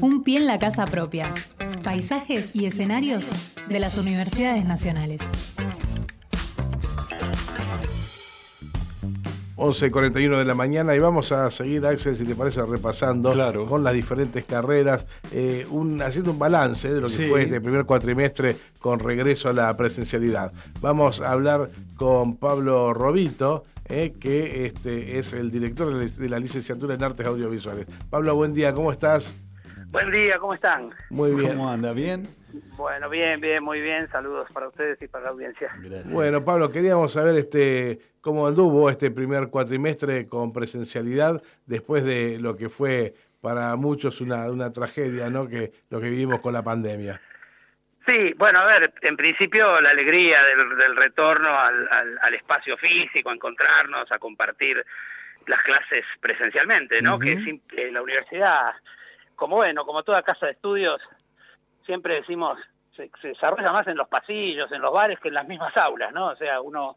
Un pie en la casa propia. Paisajes y escenarios de las universidades nacionales. 11.41 de la mañana y vamos a seguir, Axel, si te parece, repasando con las diferentes carreras, eh, un, haciendo un balance de lo que fue este primer cuatrimestre con regreso a la presencialidad. Vamos a hablar con Pablo Robito, eh, que este, es el director de la licenciatura en Artes Audiovisuales. Pablo, buen día, ¿cómo estás? Buen día, ¿cómo están? Muy bien. ¿Cómo anda? ¿Bien? Bueno, bien, bien, muy bien. Saludos para ustedes y para la audiencia. Gracias. Bueno, Pablo, queríamos saber este cómo anduvo este primer cuatrimestre con presencialidad después de lo que fue para muchos una, una tragedia, ¿no? Que lo que vivimos con la pandemia. Sí, bueno, a ver, en principio la alegría del, retorno al, al, espacio físico, a encontrarnos, a compartir las clases presencialmente, ¿no? Que en la universidad, como bueno, como toda casa de estudios, siempre decimos, se, se, desarrolla más en los pasillos, en los bares, que en las mismas aulas, ¿no? O sea, uno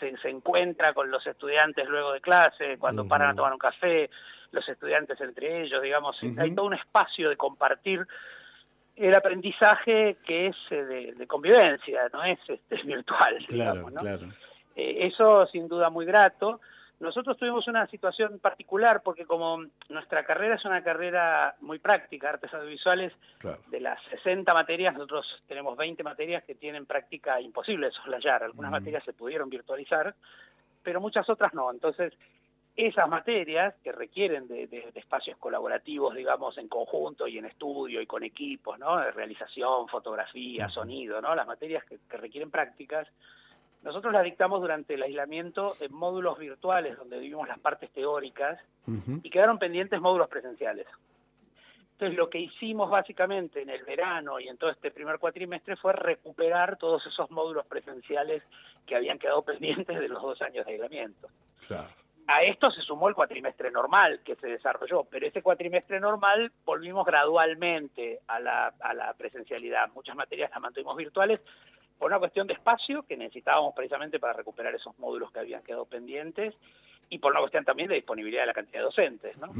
se, se encuentra con los estudiantes luego de clase, cuando paran a tomar un café, los estudiantes entre ellos, digamos, hay todo un espacio de compartir el aprendizaje que es eh, de, convivencia, no es este, virtual, digamos, ¿no? Eh, eso sin duda muy grato. Nosotros tuvimos una situación particular porque como nuestra carrera es una carrera muy práctica, artes audiovisuales, de las 60 materias, nosotros tenemos 20 materias que tienen práctica imposible de soslayar. Algunas materias se pudieron virtualizar, pero muchas otras no. Entonces, esas materias que requieren de, espacios colaborativos, digamos, en conjunto y en estudio y con equipos, ¿no? De realización, fotografía, sonido, ¿no? Las materias que requieren prácticas, nosotros la dictamos durante el aislamiento en módulos virtuales donde vivimos las partes teóricas y quedaron pendientes módulos presenciales. Entonces lo que hicimos básicamente en el verano y en todo este primer cuatrimestre fue recuperar todos esos módulos presenciales que habían quedado pendientes de los dos años de aislamiento. A esto se sumó el cuatrimestre normal que se desarrolló, pero ese cuatrimestre normal volvimos gradualmente a la, a la presencialidad. Muchas materias las mantuvimos virtuales, por una cuestión de espacio que necesitábamos precisamente para recuperar esos módulos que habían quedado pendientes y por una cuestión también de disponibilidad de la cantidad de docentes, ¿no?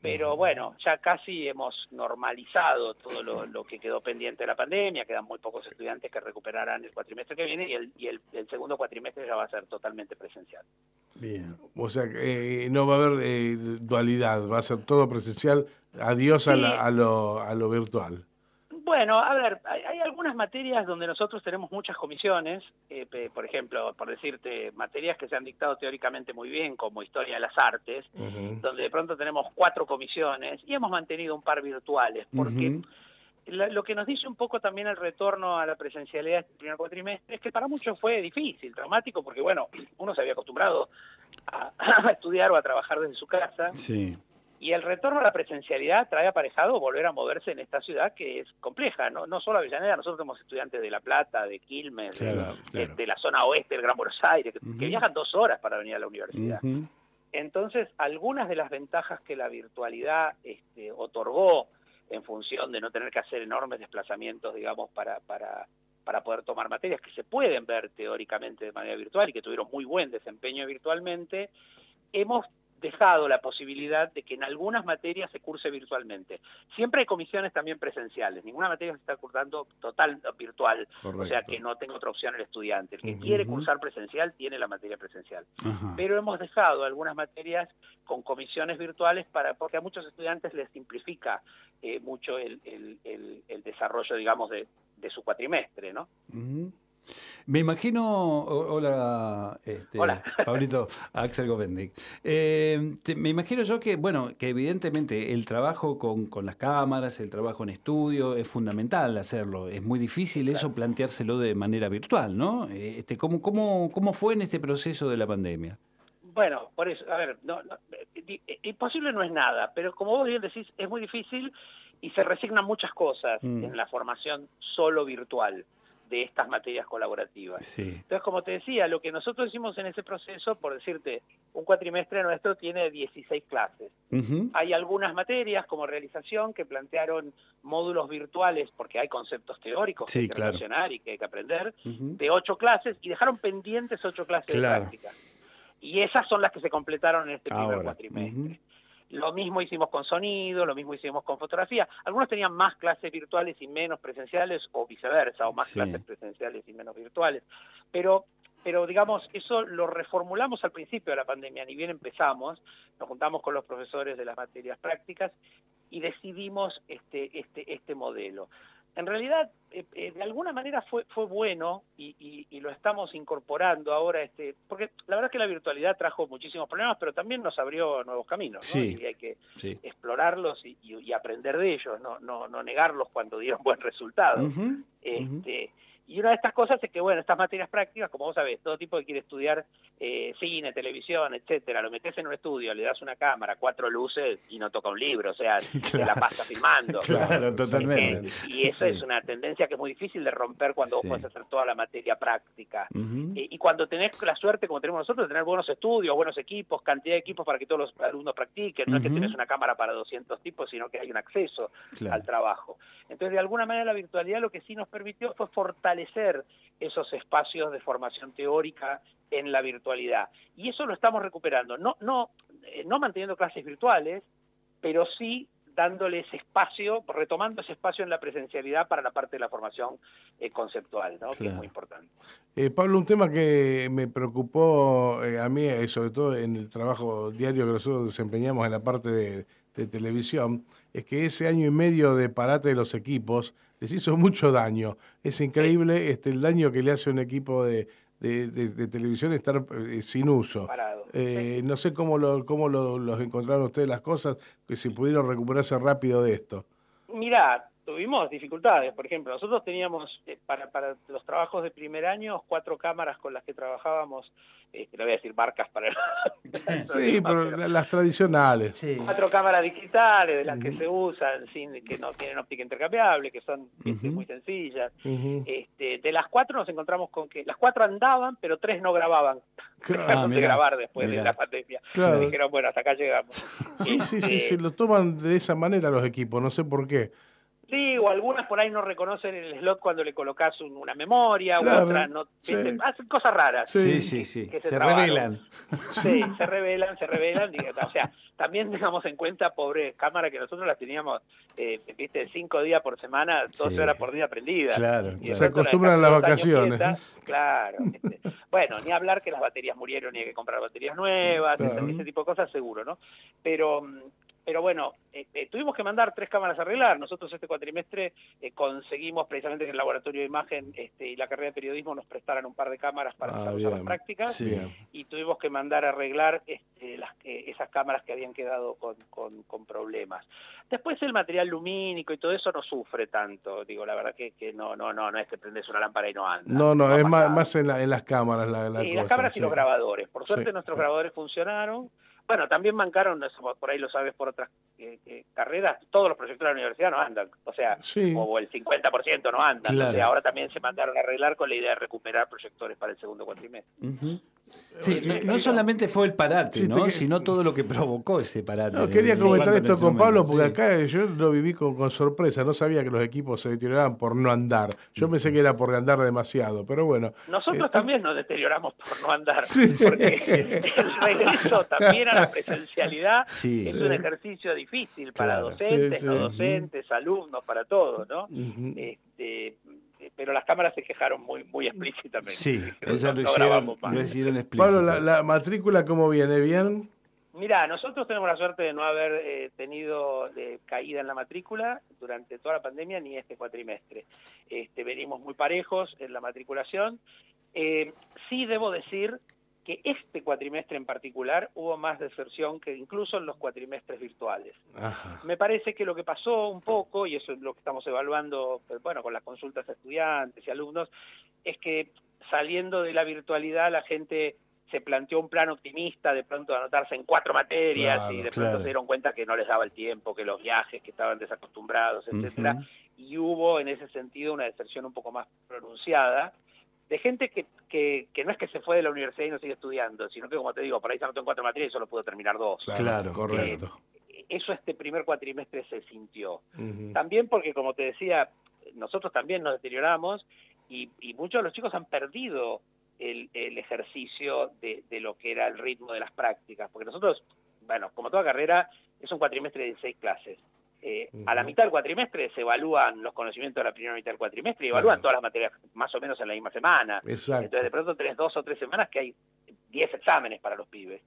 Pero bueno, ya casi hemos normalizado todo lo, que quedó pendiente de la pandemia, quedan muy pocos estudiantes que recuperarán el cuatrimestre que viene y el, y el, segundo cuatrimestre ya va a ser totalmente presencial. Bien, o sea, eh, no va a haber eh, dualidad, va a ser todo presencial, adiós a, a, lo, a lo virtual. Bueno, a ver, hay, algunas materias donde nosotros tenemos muchas comisiones, eh, por ejemplo, por decirte, materias que se han dictado teóricamente muy bien, como Historia de las Artes, donde de pronto tenemos cuatro comisiones y hemos mantenido un par virtuales, porque lo que nos dice un poco también el retorno a la presencialidad este primer cuatrimestre es que para muchos fue difícil, traumático, porque bueno, uno se había acostumbrado a, a estudiar o a trabajar desde su casa. Sí y el retorno a la presencialidad trae aparejado volver a moverse en esta ciudad que es compleja, no, no solo Avellaneda, nosotros somos estudiantes de La Plata, de Quilmes, de, la zona oeste del Gran Buenos Aires, que, viajan dos horas para venir a la universidad. Entonces, algunas de las ventajas que la virtualidad este, otorgó en función de no tener que hacer enormes desplazamientos, digamos, para, para, para poder tomar materias que se pueden ver teóricamente de manera virtual y que tuvieron muy buen desempeño virtualmente, hemos dejado la posibilidad de que en algunas materias se curse virtualmente. Siempre hay comisiones también presenciales, ninguna materia se está cursando total virtual, o sea que no tengo otra opción el estudiante. El que quiere cursar presencial tiene la materia presencial. Pero hemos dejado algunas materias con comisiones virtuales para porque a muchos estudiantes les simplifica eh, mucho el, desarrollo, digamos, de, su cuatrimestre, ¿no? Me imagino, hola, este, Pablito, Axel Govendic. Eh, me imagino yo que, bueno, que evidentemente el trabajo con, las cámaras, el trabajo en estudio, es fundamental hacerlo. Es muy difícil eso planteárselo de manera virtual, ¿no? Eh, este, ¿cómo, cómo, ¿Cómo fue en este proceso de la pandemia? Bueno, por eso, a ver, no, imposible no es nada, pero como vos bien decís, es muy difícil y se resignan muchas cosas mm. en la formación solo virtual de estas materias colaborativas. Entonces, como te decía, lo que nosotros hicimos en ese proceso, por decirte, un cuatrimestre nuestro tiene 16 clases. Hay algunas materias como realización que plantearon módulos virtuales porque hay conceptos teóricos que hay que relacionar y que hay que aprender, de ocho clases y dejaron pendientes ocho clases de práctica. Y esas son las que se completaron en este primer cuatrimestre. Lo mismo hicimos con sonido, lo mismo hicimos con fotografía. Algunos tenían más clases virtuales y menos presenciales, o viceversa, o más clases presenciales y menos virtuales. Pero pero digamos, eso lo reformulamos al principio de la pandemia, ni bien empezamos, nos juntamos con los profesores de las materias prácticas y decidimos este, este, este modelo. En realidad, eh, eh, de alguna manera fue, fue bueno y, lo estamos incorporando ahora, este, porque la verdad es que la virtualidad trajo muchísimos problemas, pero también nos abrió nuevos caminos, y hay que explorarlos y, aprender de ellos, no, no, no negarlos cuando dieron buen resultado. este, y una de estas cosas es que, bueno, estas materias prácticas, como vos sabés, todo tipo que quiere estudiar eh, cine, televisión, etcétera, lo metes en un estudio, le das una cámara, cuatro luces y no toca un libro, o sea, se la pasa filmando. Claro, totalmente. y esa es una tendencia que es muy difícil de romper cuando vos puedes hacer toda la materia práctica. y, cuando tenés la suerte, como tenemos nosotros, de tener buenos estudios, buenos equipos, cantidad de equipos para que todos los alumnos practiquen, no es que tienes una cámara para 200 tipos, sino que hay un acceso al trabajo. Entonces, de alguna manera, la virtualidad lo que sí nos permitió fue fortalecer esos espacios de formación teórica en la virtualidad. Y eso lo estamos recuperando, no, no, eh, no manteniendo clases virtuales, pero sí dándoles espacio, retomando ese espacio en la presencialidad para la parte de la formación eh, conceptual, ¿no? que es muy importante. Eh, Pablo, un tema que me preocupó a mí, sobre todo en el trabajo diario que nosotros desempeñamos en la parte de, de televisión, es que ese año y medio de parate de los equipos les hizo mucho daño. Es increíble este, el daño que le hace a un equipo de, de, televisión estar eh, sin uso. Eh, no sé cómo, lo, cómo lo, los encontraron ustedes las cosas, que si pudieron recuperarse rápido de esto. Mira, tuvimos dificultades. Por ejemplo, nosotros teníamos eh, para, para los trabajos de primer año cuatro cámaras con las que trabajábamos, eh, le voy a decir marcas para... sí, pero las tradicionales. Cuatro cámaras digitales de las que se usan, sin que no tienen óptica intercambiable, que son este, muy sencillas. este, de las cuatro nos encontramos con que las cuatro andaban, pero tres no grababan. Dejaron de grabar después de la pandemia. Dijeron, bueno, hasta acá llegamos. Sí, sí, sí, este, se lo toman de esa manera los equipos, no sé por qué. Sí, o algunas por ahí no reconocen el slot cuando le colocas una memoria, u otras no. Hacen cosas raras. Sí, sí, sí. se, revelan. Sí, se revelan, se revelan. o sea, también tengamos en cuenta, pobre cámara, que nosotros las teníamos, eh, viste, cinco días por semana, 12 horas por día prendidas. Claro, se acostumbran a las vacaciones. claro. Este, bueno, ni hablar que las baterías murieron ni hay que comprar baterías nuevas, ese tipo de cosas seguro, ¿no? Pero mm, pero bueno, eh, eh, tuvimos que mandar tres cámaras a arreglar. Nosotros este cuatrimestre eh, conseguimos precisamente que el laboratorio de imagen este, y la carrera de periodismo nos prestaran un par de cámaras para ah, las prácticas y tuvimos que mandar a arreglar este, las, esas cámaras que habían quedado con, con, problemas. Después el material lumínico y todo eso no sufre tanto. Digo, la verdad que, que no, no, no, no es que prendes una lámpara y no anda. No, no, es más, más en, en, las cámaras la, la sí, las cámaras y los grabadores. Por suerte nuestros grabadores funcionaron. Bueno, también mancaron, por ahí lo sabes por otras eh, eh, carreras, todos los proyectos de la universidad no andan, o sea, o el 50% no andan. ahora también se mandaron a arreglar con la idea de recuperar proyectores para el segundo cuatrimestre. Sí, no, solamente fue el parate, sino todo lo que provocó ese parate. No, quería comentar esto con Pablo, porque acá yo lo viví con, sorpresa, no sabía que los equipos se deterioraban por no andar. Yo pensé que era por andar demasiado, pero bueno. Nosotros eh, también nos deterioramos por no andar, porque el regreso también a la presencialidad es un ejercicio difícil para docentes, no docentes, alumnos, para todos, ¿no? este, pero las cámaras se quejaron muy muy explícitamente. Sí, eso lo, hicieron, explícito. Pablo, la, matrícula cómo viene? ¿Bien? Mira, nosotros tenemos la suerte de no haber eh, tenido eh, caída en la matrícula durante toda la pandemia ni este cuatrimestre. Este, venimos muy parejos en la matriculación. Eh, sí debo decir que este cuatrimestre en particular hubo más deserción que incluso en los cuatrimestres virtuales. Me parece que lo que pasó un poco, y eso es lo que estamos evaluando pues, bueno, con las consultas a estudiantes y alumnos, es que saliendo de la virtualidad la gente se planteó un plan optimista de pronto de anotarse en cuatro materias y de pronto se dieron cuenta que no les daba el tiempo, que los viajes, que estaban desacostumbrados, etcétera, y hubo en ese sentido una deserción un poco más pronunciada de gente que, que, que, no es que se fue de la universidad y no sigue estudiando, sino que, como te digo, por ahí se anotó en cuatro materias y solo pudo terminar dos. Claro, correcto. eso este primer cuatrimestre se sintió. También porque, como te decía, nosotros también nos deterioramos y, y muchos de los chicos han perdido el, el ejercicio de, de, lo que era el ritmo de las prácticas, porque nosotros, bueno, como toda carrera, es un cuatrimestre de seis clases. Eh, a la mitad del cuatrimestre se evalúan los conocimientos de la primera mitad del cuatrimestre y evalúan todas las materias más o menos en la misma semana. Entonces de pronto tenés dos o tres semanas que hay diez exámenes para los pibes.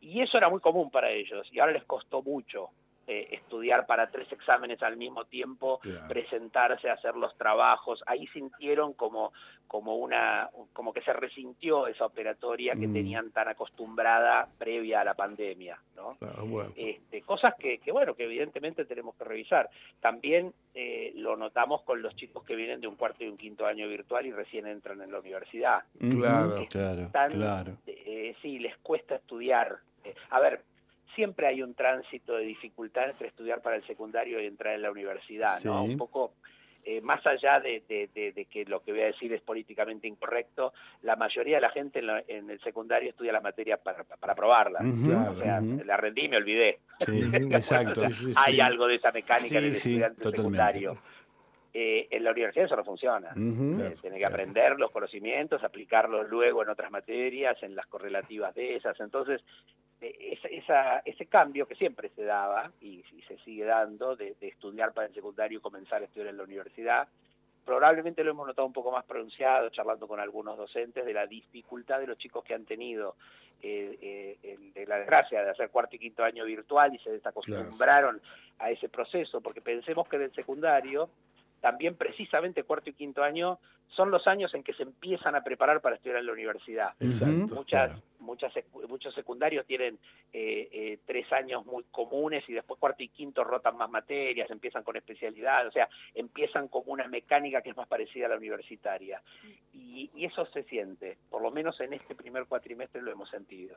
Y eso era muy común para ellos y ahora les costó mucho eh, estudiar para tres exámenes al mismo tiempo, presentarse, hacer los trabajos. Ahí sintieron como, como, una, como que se resintió esa operatoria que mm. tenían tan acostumbrada previa a la pandemia. ¿no? este, cosas que, que, bueno, que evidentemente tenemos que revisar. También eh, lo notamos con los chicos que vienen de un cuarto y un quinto año virtual y recién entran en la universidad. Claro, claro, claro. Eh, sí, les cuesta estudiar. a ver, siempre hay un tránsito de dificultad entre estudiar para el secundario y entrar en la universidad, ¿no? Un poco eh, más allá de, que lo que voy a decir es políticamente incorrecto, la mayoría de la gente en, el secundario estudia la materia para, para aprobarla. o sea, la rendí y me olvidé. exacto. hay algo de esa mecánica en el estudiante secundario. Eh, en la universidad eso no funciona. Uh tiene que aprender los conocimientos, aplicarlos luego en otras materias, en las correlativas de esas. Entonces, esa, ese cambio que siempre se daba y, se sigue dando de, estudiar para el secundario y comenzar a estudiar en la universidad, probablemente lo hemos notado un poco más pronunciado, charlando con algunos docentes, de la dificultad de los chicos que han tenido eh, eh, la desgracia de hacer cuarto y quinto año virtual y se desacostumbraron a ese proceso, porque pensemos que del secundario también precisamente cuarto y quinto año son los años en que se empiezan a preparar para estudiar en la universidad. muchas, muchas, muchos secundarios tienen eh, eh, tres años muy comunes y después cuarto y quinto rotan más materias, empiezan con especialidad, o sea, empiezan como una mecánica que es más parecida a la universitaria. Y, eso se siente, por lo menos en este primer cuatrimestre lo hemos sentido.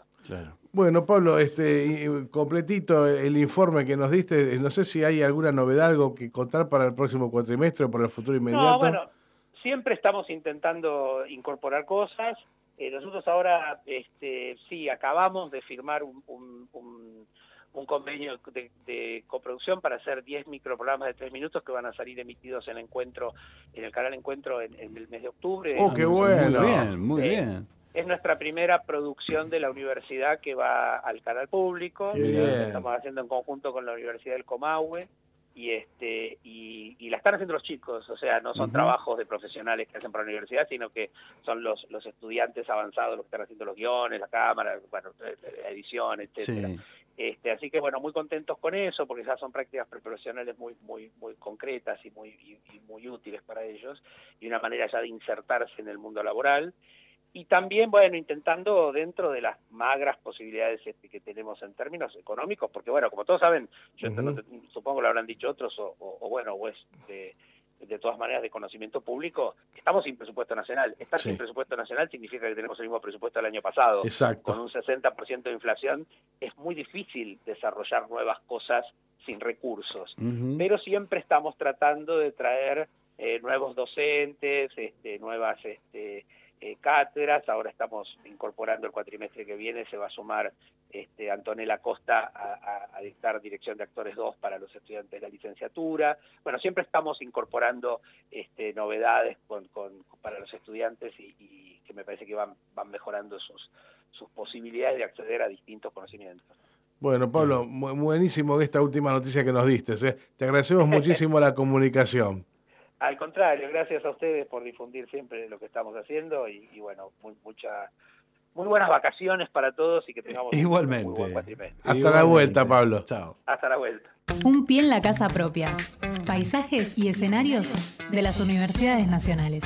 Bueno, Pablo, este completito el informe que nos diste, no sé si hay alguna novedad, algo que contar para el próximo cuatrimestre o para el futuro inmediato siempre estamos intentando incorporar cosas. Eh, nosotros ahora, este, sí, acabamos de firmar un, convenio de, coproducción para hacer 10 microprogramas de 3 minutos que van a salir emitidos en encuentro en el canal Encuentro en, el mes de octubre. ¡Oh, qué bueno! Muy bien, muy eh, bien. Es nuestra primera producción de la universidad que va al canal público. Estamos haciendo en conjunto con la Universidad del Comahue y este y, y, la están haciendo los chicos, o sea, no son trabajos de profesionales que hacen para la universidad, sino que son los, los estudiantes avanzados los que están haciendo los guiones, la cámara, bueno, la edición, etcétera. Este, así que bueno, muy contentos con eso, porque ya son prácticas profesionales muy, muy, muy concretas y muy, y muy útiles para ellos, y una manera ya de insertarse en el mundo laboral y también, bueno, intentando dentro de las magras posibilidades este, que tenemos en términos económicos, porque bueno, como todos saben, yo supongo lo habrán dicho otros, o, bueno, o es de, todas maneras de conocimiento público, estamos sin presupuesto nacional. Estar sin presupuesto nacional significa que tenemos el mismo presupuesto del año pasado. Exacto. Con un 60% de inflación es muy difícil desarrollar nuevas cosas sin recursos, pero siempre estamos tratando de traer eh, nuevos docentes, este, nuevas... Este, eh, cátedras, ahora estamos incorporando el cuatrimestre que viene, se va a sumar este, Antonella Costa a, dictar Dirección de Actores 2 para los estudiantes de la licenciatura. Bueno, siempre estamos incorporando este, novedades para los estudiantes y, que me parece que van, mejorando sus, sus posibilidades de acceder a distintos conocimientos. Bueno, Pablo, buenísimo esta última noticia que nos diste. ¿eh? Te agradecemos muchísimo la comunicación. Al contrario, gracias a ustedes por difundir siempre lo que estamos haciendo y, bueno, muy, mucha, muy buenas vacaciones para todos y que tengamos Igualmente. Un buen cuatrimestre. Hasta la vuelta, Pablo. Chao. Hasta la vuelta. Un pie en la casa propia. Paisajes y escenarios de las universidades nacionales.